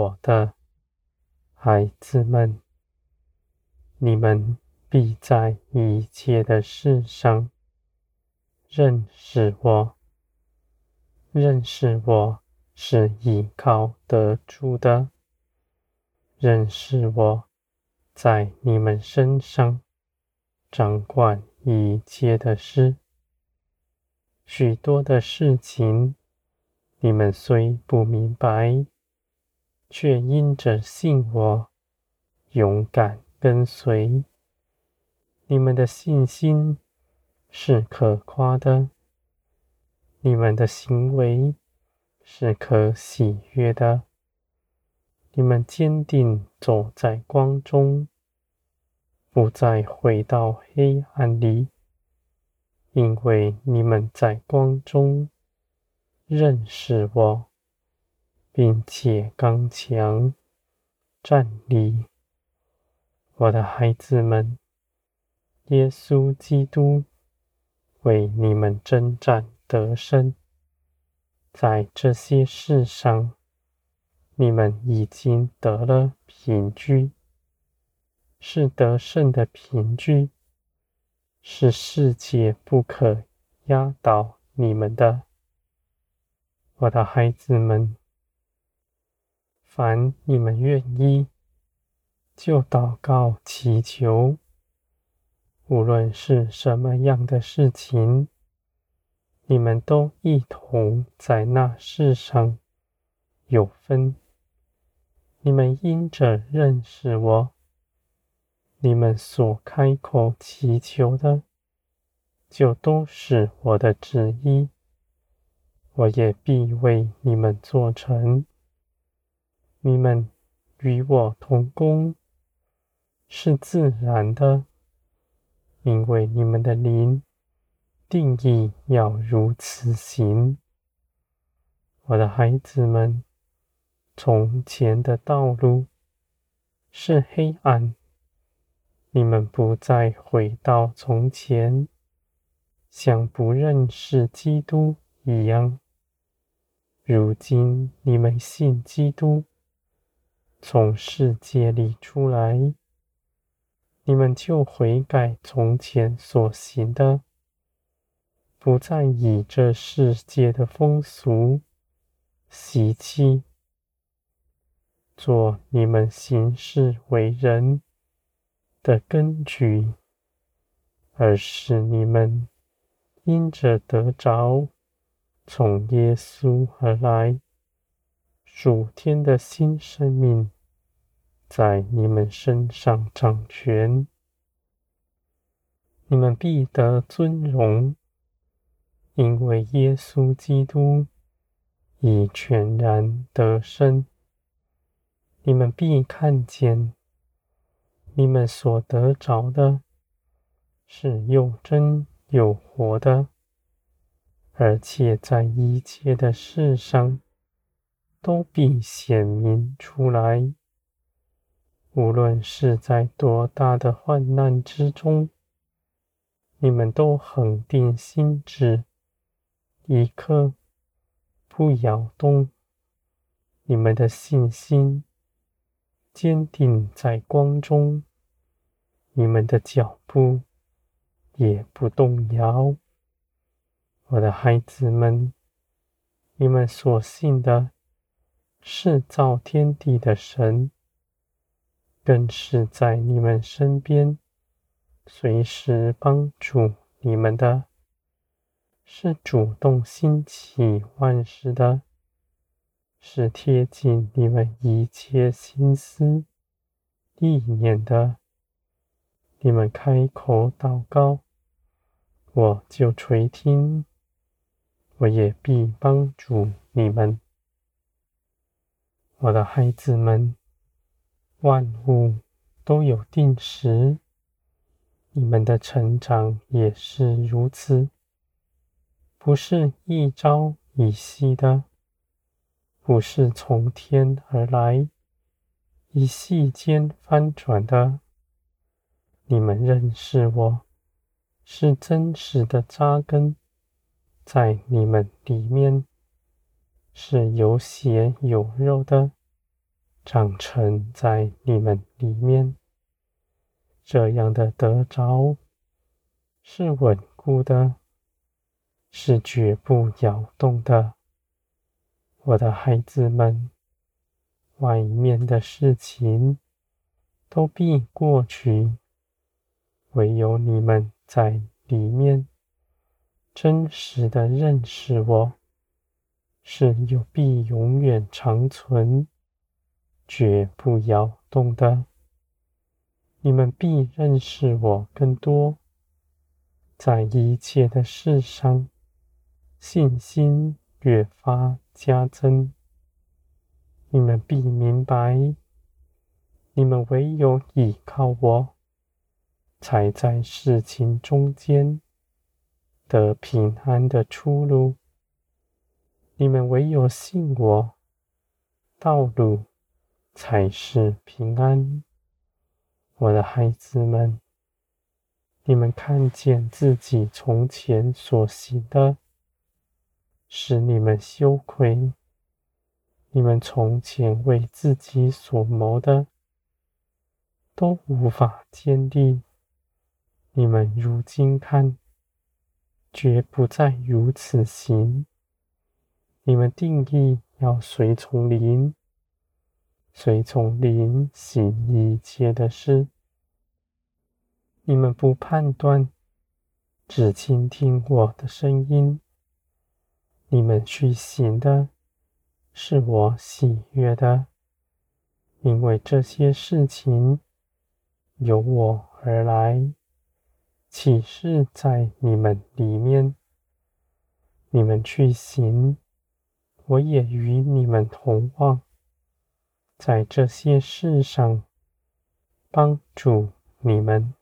我的孩子们，你们必在一切的事上认识我。认识我是依靠得住的。认识我，在你们身上掌管一切的事。许多的事情，你们虽不明白，却因着信我，勇敢跟随。你们的信心是可夸的，你们的行为是可喜悦的。你们坚定走在光中，不再回到黑暗里。因为你们在光中认识我，并且刚强站立，我的孩子们，耶稣基督为你们征战得胜，在这些事上，你们已经得了凭据，是得胜的凭据。是世界不可压倒你们的，我的孩子们。凡你们愿意，就祷告祈求，无论是什么样的事情，你们都一同在那世上有分。你们因着认识我。你们所开口祈求的，就都是我的旨意，我也必为你们做成。你们与我同工，是自然的，因为你们的灵定义要如此行。我的孩子们，从前的道路是黑暗。你们不再回到从前，像不认识基督一样。如今你们信基督，从世界里出来，你们就悔改从前所行的，不再以这世界的风俗习气，做你们行事为人的根据，而是你们因着得着从耶稣而来。属天的新生命，在你们身上掌权，你们必得尊荣，因为耶稣基督已全然得胜，你们必看见。你们所得着的，是又真又活的，而且在一切的事上，都必显明出来。无论是在多大的患难之中，你们都恒定心志，一刻不摇动，你们的信心。坚定在光中，你们的脚步也不动摇。我的孩子们，你们所信的是造天地的神，更是在你们身边，随时帮助你们的，是主动兴起万事的。是贴近你们一切心思意念的。你们开口祷告，我就垂听，我也必帮助你们。我的孩子们，万物都有定时，你们的成长也是如此，不是一朝一夕的。不是从天而来，一夕间翻转的。你们认识我，是真实的扎根在你们里面，是有血有肉的，长成在你们里面。这样的得着是稳固的，是绝不摇动的。我的孩子们，外面的事情都必过去，唯有你们在里面真实的认识我，是有必永远长存，绝不摇动的。你们必认识我更多，在一切的事上，信心越发加增。你们必明白，你们唯有依靠我，才在事情中间得平安的出路。你们唯有信我，道路才是平安。我的孩子们，你们看见自己从前所行的，使你们羞愧；你们从前为自己所谋的，都无法坚立。你们如今看，绝不再如此行。你们定义要随从灵。随从灵行一切的事，你们不判断，只倾听我的声音。你们去行的，是我喜悦的，因为这些事情由我而来，启示在你们里面。你们去行，我也与你们同往。在这些事上帮助你们，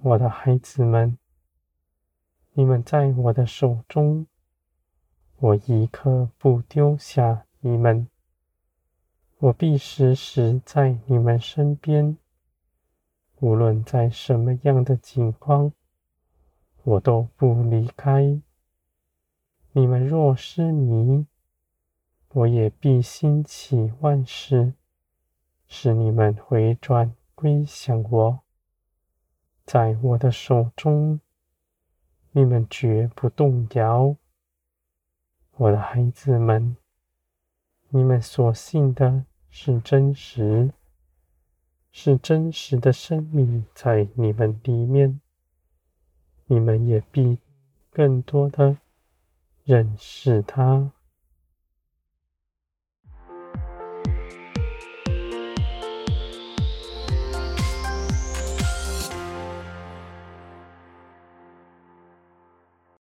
我的孩子们，你们在我的手中，我一刻不丢下你们，我必时时在你们身边，无论在什么样的境况，我都不离开。你们若失迷，我也必兴起万事，使你们回转归向我。在我的手中，你们绝不动摇。我的孩子们，你们所信的是真实，是真实的生命在你们里面。你们也必更多的认识他。